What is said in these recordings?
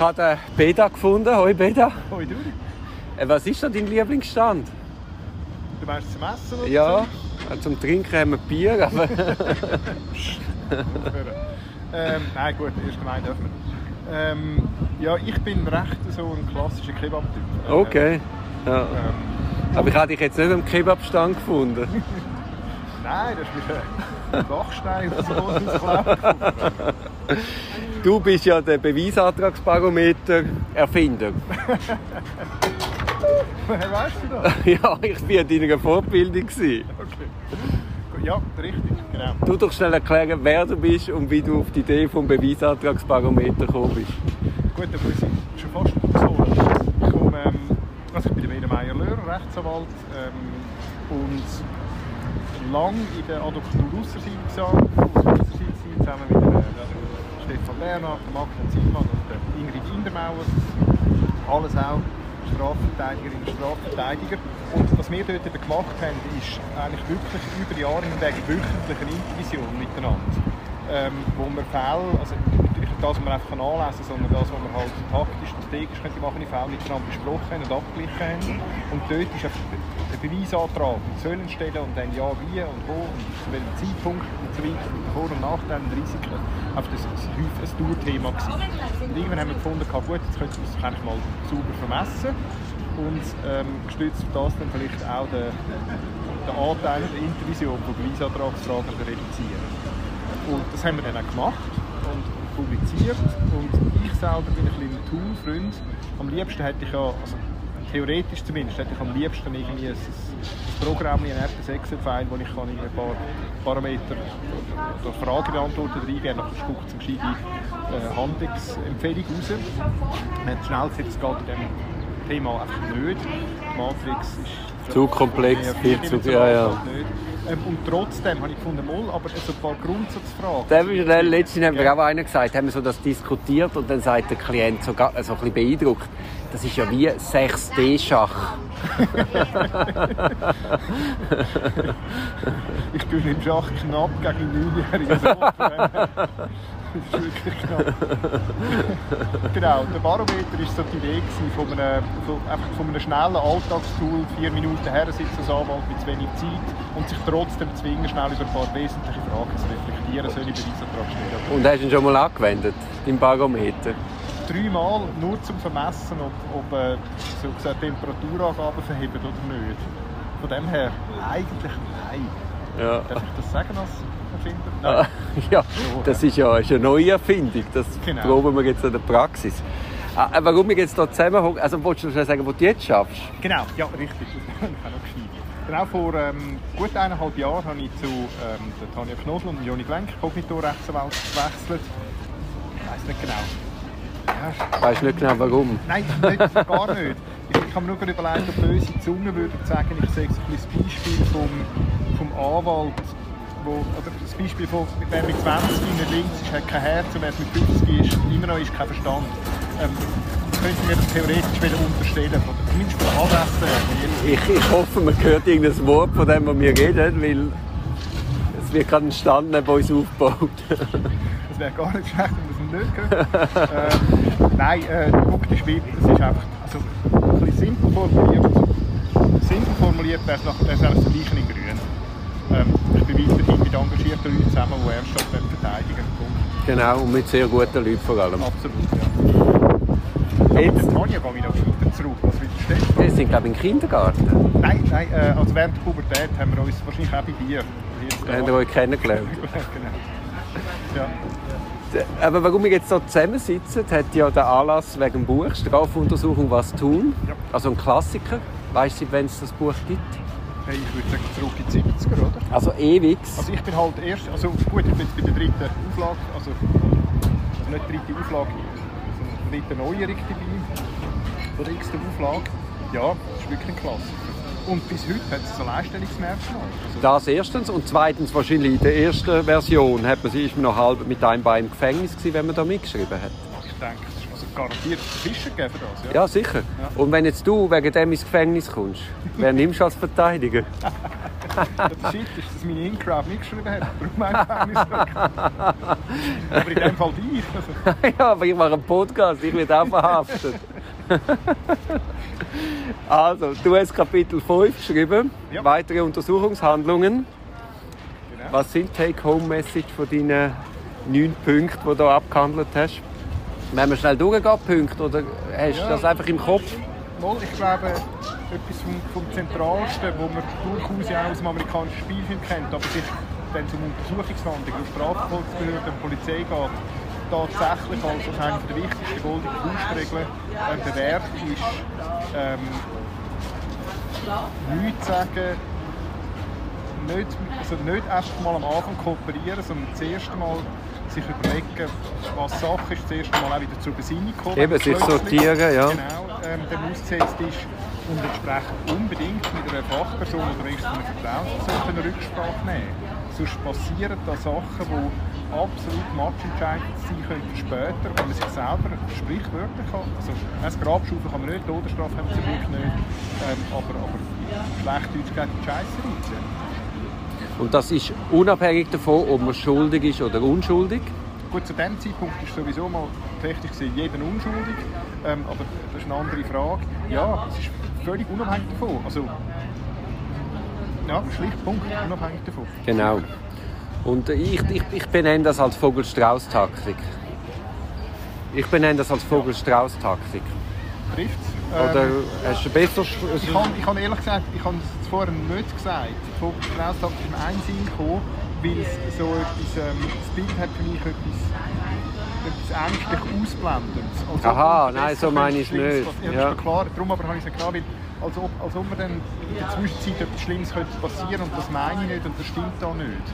Ich habe den Beda gefunden. Hoi Beda. Hoi du. Äh, Was ist da dein Lieblingsstand? Du meinst zum Essen oder Ja, äh, zum Trinken haben wir Bier, aber ähm, nein, gut, erst gemeint dürfen wir. Ähm, ja, ich bin recht so ein klassischer Kebab-Typ. Äh, okay. Ja. Ähm, Aber ich habe dich jetzt nicht am Kebabstand gefunden. nein, das ist wieder ein Bachstein oder so. Du bist ja der Beweisantragsbarometer Erfinder. Woher weißt du das? ja, ich war an deiner Fortbildung. Okay. Ja, richtig, genau. Du doch schnell erklären, wer du bist und wie du auf die Idee vom Beweisantragsbarometer gekommen bist. Gut, dann muss ich schon fast ausholen. Ich, komme, ähm, also ich bin der Wedemeyer Löhr, Rechtsanwalt ähm, und lang in der Advokatur Ausserseite gearbeitet, Ausserseite zusammen mit der Stefan Bernhard, der Magda Zielmann und Ingrid Indermauer. Alles auch Strafverteidigerinnen und Strafverteidiger. Und was wir dort gemacht haben, ist eigentlich wirklich über die Jahre hinweg wöchentlich eine Intervision miteinander. Ähm, wo wir Fälle, also natürlich nicht das, was man einfach anlesen kann, sondern das, was wir halt taktisch, strategisch könnte machen, die Fälle miteinander besprochen und abgeglichen haben. Und dort ist Beweisantrag sollen stellen und dann ja, wie und wo und zu welchem Zeitpunkt und so weiter, Vor- und Nachteile und Risiken. Einfach das ist häufig ein Dauerthema. Und irgendwann haben wir gefunden, gut, jetzt könnten wir eigentlich mal sauber vermessen und ähm, gestützt auf das dann vielleicht auch den, den Anteil der Intervision von Beweisantragsfragen reduzieren. Und das haben wir dann auch gemacht und publiziert. Und ich selber bin ein ein Tool-Freund. Am liebsten hätte ich ja, also theoretisch zumindest, hätte ich am liebsten irgendwie ein, ein Programm, ein RTS Excel-File, wo ich kann ein paar Parameter oder Fragen beantworten reingeben kann. Dann spuckt es eine gescheite äh, Handlungsempfehlung raus. Man hat schnell gesehen, das geht in diesem Thema einfach nicht. Die Matrix ist Zu komplex, viel zu- ja, ja. nicht. Ähm, und trotzdem habe ich gefunden, mal, aber so ein paar Grundsatzfragen. Der ist der letztens haben wir auch einer gesagt, haben wir so das diskutiert und dann sagt der Klient so, so ein bisschen beeindruckt, das ist ja wie 6D-Schach. Ich gewinne im Schach knapp gegen 9-jährige Genau, der Barometer war so die Idee von einem, von, einfach von einem schnellen Alltagstool, vier Minuten her sitzen als Anwalt mit zu wenig Zeit und sich trotzdem zwingen, schnell über ein paar wesentliche Fragen zu reflektieren, soll ich Beweisantrag stellen. Und hast du ihn schon mal angewendet, den Barometer? Dreimal nur zum Vermessen, ob, ob äh, so gesagt, Temperaturangaben verheben oder nicht. Von dem her, eigentlich nein. Ja. Darf ich das sagen als Ah, ja, das ist ja ist eine neue Erfindung. Das Genau. proben wir jetzt in der Praxis. Ah, äh, warum wir jetzt hier zusammenhocken, also wolltest du schon sagen, wo du jetzt schaffst? Genau, ja, richtig. Das kann auch noch. Genau vor ähm, gut eineinhalb Jahren habe ich zu ähm, der Tanja Knosel und Joni Glenk, Kognitorrechtsanwalt, gewechselt. Ich weiß nicht genau. Ja, Weißt nicht genau warum? nein, nicht, gar nicht. Ich, habe mir nur überlegt, ob böse Zungen würden sagen, ich sage so ein Beispiel vom, vom Anwalt, wo, oder das Beispiel von, wer mit 20 nicht links ist, hat kein Herz und wer mit 50 ist, immer noch ist kein Verstand. Ähm, könnte mir das theoretisch wieder unterstellen, zumindest von der her. Ich, ich hoffe, man hört irgendein Wort von dem, was wir reden, weil es wird gerade ein Stand neben uns aufgebaut. Das wäre gar nicht schlecht, wenn wir es nicht hören. ähm, nein, äh, Punkt ist, wie, es ist einfach also, ein bisschen simpel formuliert. Simpel formuliert wäre es nach- wäre es eigentlich das Gleiche in Grün. Ähm, ich bin weiterhin mit engagierten Leuten zusammen, die ernsthaft verteidigen Punkt. genau, und mit sehr guten Leuten vor allem. Absolut, ja. Mit Jetzt, der Tanja gehe ich noch weiter zurück. Was willst du stellen? wir sind glaube ich im Kindergarten. Nein, nein äh, also während der Pubertät haben wir uns wahrscheinlich auch bei dir. Habt ihr euch kennengelernt? genau. Ja. Aber warum wir jetzt hier zusammensitzen, hat ja der Anlass wegen dem Buch Strafuntersuchung «Was tun?» Ja. Also ein Klassiker. Weißt du, wenn es das Buch gibt? Hey, ich würde sagen, zurück in die 70er, oder? Also ewig. Also ich bin halt erst, also gut, ich bin jetzt bei der dritten Auflage, also, also nicht dritte Auflage, sondern dritte Neuerung dabei, von der x Auflage. Ja, das ist wirklich ein Klassiker. Und bis heute hat es ein Alleinstellungsmerkmal. Also, Das erstens. Und zweitens, wahrscheinlich in der ersten Version hat man, ist man noch halb mit einem Bein im Gefängnis gewesen, wenn man da mitgeschrieben hat. ich denke, garantiert Fischer geben das, ja. Ja, sicher. Und wenn jetzt du wegen dem ins Gefängnis kommst, wer nimmst du als Verteidiger? Das Shit ist, dass meine Incrowd nicht geschrieben hat. Darum. Aber in dem Fall dich. Ja, aber ich mache einen Podcast, ich werde auch verhaftet. also, du hast Kapitel 5 geschrieben, Ja. weitere Untersuchungshandlungen. Genau. Was sind Take-Home-Message von deinen neun Punkten, die du abgehandelt hast? Wenn wir schnell durchgehen, Punkte, oder hast du Ja. das einfach im Kopf? Mal, ich glaube, etwas vom, vom Zentralsten, wo man durchaus ja auch aus dem amerikanischen Spielfilm kennt, aber sich, wenn es um Untersuchungshandlungen, um Strafverfolgungsbehörden und Polizei geht, tatsächlich als, als eine der wichtigsten goldenen Faustregeln äh, bewährt ist, ähm, nichts sagen, nicht, also nicht erst mal am Anfang kooperieren, sondern das erste Mal sich überlegen, was Sache ist, das erste Mal auch wieder zur Besinnung kommen. Eben, sich sortieren, ja. Genau, ähm, dem ausgesetzt ist und entsprechend unbedingt mit einer Fachperson oder einer Vertrauensperson eine Rücksprache nehmen. Sonst passieren da Sachen, die absolut matchentscheidend sein könnten später, wenn man sich selber sprichwörtlich kann. Also, ein Grabschaufel kann man nicht, Todesstrafe haben wir zum Glück nicht, ähm, aber, aber schlecht Deutsch geht die Scheiße rein. Und das ist unabhängig davon, ob man schuldig ist oder unschuldig. Gut, zu dem Zeitpunkt ist sowieso mal technisch gesehen jeder unschuldig, ähm, aber das ist eine andere Frage. Ja, es ist völlig unabhängig davon. Also, ja, schlicht Punkt, unabhängig davon. Genau. Und ich, ich, ich benenne das als Vogel-Strauß-Taktik. Ich benenne das als Vogel-Strauß-Taktik. Trifft Oder hast du besser... ich habe ich hab ehrlich gesagt, ich habe es vorher nicht gesagt. Fokus Strauss ist mir einen Sinn gekommen, weil es so etwas, ähm, das Bild hat für mich etwas, etwas ängstlich Ausblendendes. Als ob Aha, nein, so meine ich es nicht. Ja, Ja. klar, darum aber habe ich es genommen, weil als ob, als ob mir dann in der Zwischenzeit etwas Schlimmes könnte passieren und das meine ich nicht und das stimmt da nicht.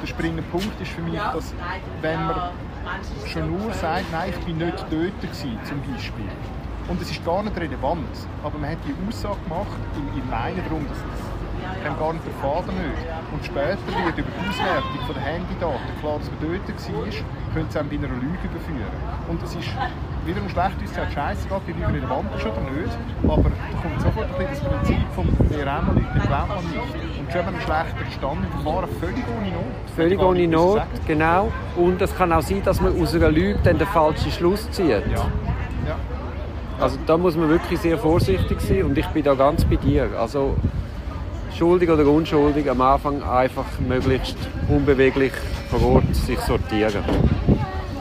Der springende Punkt ist für mich, dass wenn man schon nur sagt, nein, ich bin nicht dort gewesen, zum Beispiel. Und es ist gar nicht relevant, aber man hat die Aussage gemacht, im, im Meinen darum, dass das haben gar nicht der Vater nicht. Und später wird über die Auswertung von den Handydaten klar, dass man dort war, könnte es einem bei einer Lüge überführen. Und es ist wiederum schlecht, uns gesagt, scheiße, die Lüge relevant ist oder nicht, aber da kommt sofort ein das Prinzip vom «Wer einmal nicht, der glaubt man nicht». Und schon haben wir einen schlechten Stand im Verfahren, völlig ohne Not. Völlig ohne Not, genau. Und es kann auch sein, dass man aus einer Lüge dann den falschen Schluss zieht. Ja. ja. Also da muss man wirklich sehr vorsichtig sein und ich bin da ganz bei dir. Also schuldig oder unschuldig, am Anfang einfach möglichst unbeweglich vor Ort sich sortieren.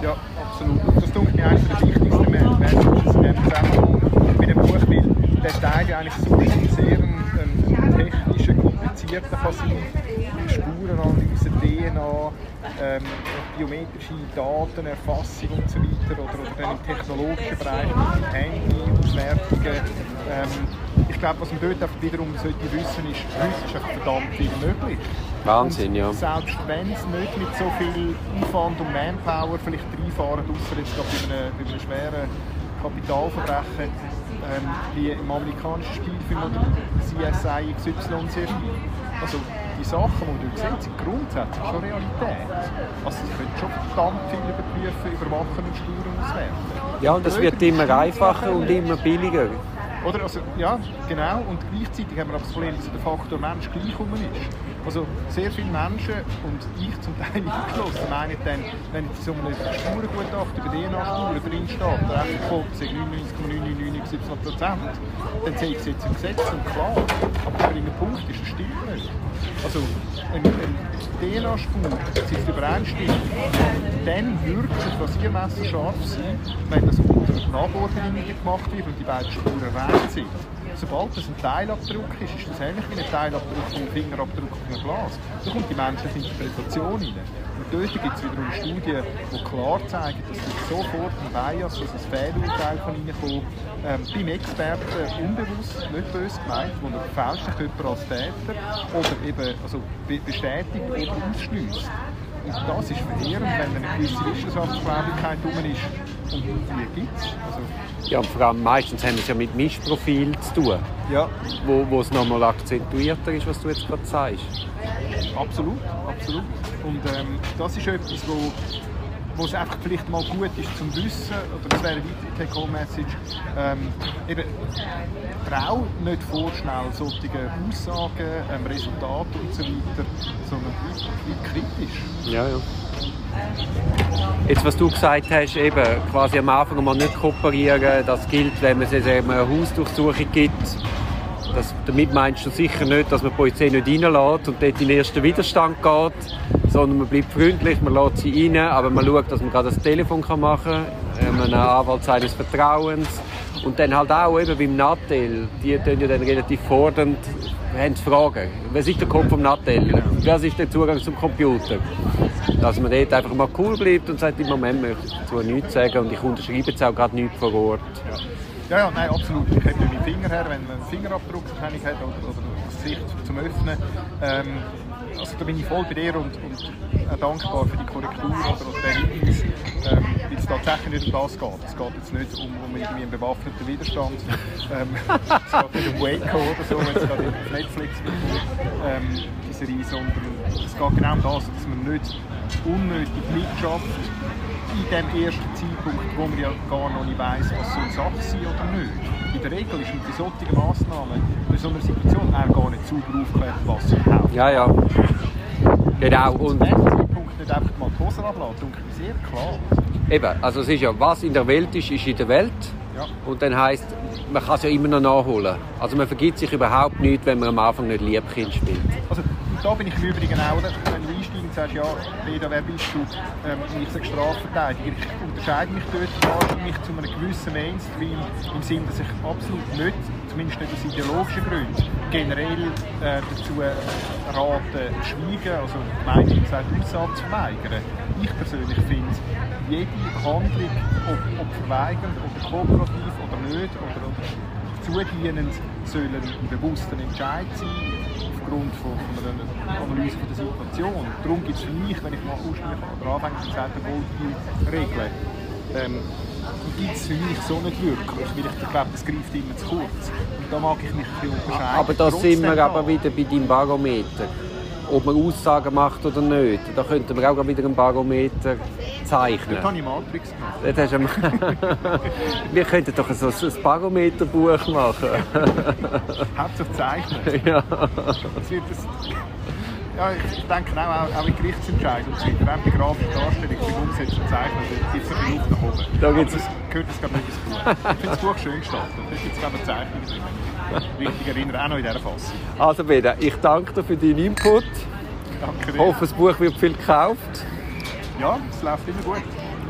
Ja, absolut. Das tut mir eines der wichtigsten Messages in diesem Zusammenhang bei dem Buch, weil der Teil ja eigentlich so sehr ein, ein technischer, komplizierter kann sein. Spurenanalyse, DNA, ähm, biometrische Datenerfassung und so weiter. Oder, oder dann im technologischen Bereich mit Handy, Auswertungen. Ähm, ich glaube, was man dort wiederum sollte wissen ist, heute ist einfach verdammt viel möglich. Wahnsinn, und ja. Selbst wenn es nicht mit so viel Aufwand und Manpower vielleicht reinfahren, außer jetzt gerade bei einem, bei einem schweren Kapitalverbrechen, ähm, wie im amerikanischen Spielfilm oder CSI XY sehr viel. Also die Sachen, die du siehst, sind grundsätzlich schon Realität. Also sie können schon verdammt viel überprüfen, überwachen und steuern und auswerten. Ja, und es wird immer einfacher und immer billiger. Oder? Also, ja, genau. Und gleichzeitig haben wir aber das Problem, dass der Faktor Mensch gleich ist. Also sehr viele Menschen, und ich zum Teil eingeschlossen, meinen dann, wenn jetzt so einem Spurengutachten über DNA-Spuren drin steht, der sagt 99,999 Prozent, dann sehe ich es jetzt im Gesetz und klar. Aber der springende Punkt ist, das stimmt nicht. Also eine, DNA-Spur, jetzt übereinstimmt, dann wirkt das Rasiermesser scharf sein, wenn das unter Laborbedingungen gemacht wird und die beiden Spuren rein sind. Sobald das ein Teilabdruck ist, ist das ähnlich wie ein Teilabdruck vom Fingerabdruck auf einem Glas. Da kommt die menschliche Interpretation rein. Und dort gibt es wiederum Studien, die klar zeigen, dass dort sofort ein Bias, also ein Fehlurteil kann reinkommen ähm, beim Experten unbewusst, nicht böse gemeint, wo er fälschlich jemanden als Täter oder eben also be bestätigt oder ausschließt. Und das ist verheerend, wenn eine gewisse Wissenschaftsgläubigkeit rum ist. Und die gibt es. Ja, und vor allem meistens haben wir es ja mit Mischprofil zu tun, ja, wo, wo es nochmal akzentuierter ist, was du jetzt gerade sagst. absolut, absolut. Und ähm, das ist etwas, wo wo es einfach vielleicht mal gut ist zum Wissen, oder das wäre eine weitere Take-Home-Message, ähm, eben, trau nicht vorschnell solche Aussagen, ähm, Resultate und so weiter, sondern bleib kritisch. Ja, ja. Jetzt, was du gesagt hast, eben quasi am Anfang mal nicht kooperieren, das gilt, wenn man es eine Hausdurchsuchung gibt. Das, damit meinst du sicher nicht, dass man die Polizei nicht reinlässt und dort in den ersten Widerstand geht, sondern man bleibt freundlich, man lässt sie rein, aber man schaut, dass man gerade das Telefon machen kann, ähm, einen Anwalt seines Vertrauens und dann halt auch eben beim Nattel, die tun ja dann relativ fordernd, haben Fragen. Was ist der Kopf vom Nattel? Was ist der Zugang zum Computer? Dass man dort einfach mal cool bleibt und sagt, im Moment möchte ich dazu nichts sagen und ich unterschreibe jetzt auch gerade nichts vor Ort. Ja. Ja, nein, absolut. Ich hebe meinen Finger her, wenn man einen Fingerabdruckerkennung hat oder, oder das Gesicht zum Öffnen. Ähm, also da bin ich voll bei dir und, und auch dankbar für die Korrektur oder, den Hinweis, ähm, tatsächlich nicht um das geht. Es geht jetzt nicht um, um irgendwie einen bewaffneten Widerstand. Ähm, es geht nicht um Waco oder so, wenn es gerade auf Netflix ähm, die Serie, sondern es geht genau um das, dass man nicht unnötig mitschafft in dem ersten Zeitpunkt, wo man ja gar noch nicht weiss, was soll Sache sein oder nicht. In der Regel ist mit solchen Massnahmen in so einer Situation auch gar nicht super aufgeklärt, was überhaupt Ja, ja. Genau. Und nicht einfach mal die Hosen abladen, denke ich sehr klar. Eben, also es ist ja, was in der Welt ist, ist in der Welt. Ja. Und dann heisst, man kann es ja immer noch nachholen. Also man vergibt sich überhaupt nicht, wenn man am Anfang nicht Liebkind spielt. Also, da bin ich im Übrigen auch, wenn du einsteigst und sagst, ja, Peter, wer bist du? Ähm, ich sage Strafverteidiger. Ich unterscheide mich dort wahrscheinlich zu einem gewissen Mainstream, im Sinne, dass ich absolut nicht, zumindest nicht aus ideologischen Gründen, generell äh, dazu rate, schweigen, also meine gesagt, Aussage zu verweigern. Ich persönlich finde, jede Handlung, ob, ob verweigernd oder kooperativ oder nicht, oder, oder zudienend, soll ein bewusster Entscheid sein, aufgrund von, einer Analyse von der Situation. Darum gibt es für mich, wenn ich mal ursprünglich anfänglich gesagt habe, die Regeln, ähm, gibt es für mich so nicht wirklich, weil ich glaube, das greift immer zu kurz. Und da mag ich mich ein bisschen unterscheiden. Aber da sind wir aber wieder bei deinem Barometer. Ob man Aussagen macht oder nicht. Da könnten wir auch wieder einen Barometer zeichnen. Dort habe ich Matrix gemacht. Dort hast du einen- wir könnten doch so ein Barometerbuch machen. Hauptsache zeichnen. ja. Das wird das, ja, ich ich denke auch, auch, in Gerichtsentscheidungen und so weiter, wenn die grafische Darstellung sich umsetzt und zeichnet, gibt es ein bisschen Luft nach oben. Da gibt's- das gehört das glaube ich nicht ins Buch. Ich finde das Buch schön gestaltet. Da gibt es glaube ich Zeichnungen drin. ich Richtig erinnere, auch noch in dieser Fassung. Also Beda, ich danke dir für deinen Input. Danke Ich dir. hoffe, das Buch wird viel gekauft. Ja, es läuft immer gut.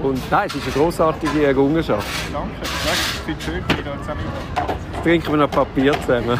Und nein, es ist eine grossartige Errungenschaft. Danke. Ja, ich finde es schön, dass ich da zusammen Jetzt trinken wir noch Papier zusammen.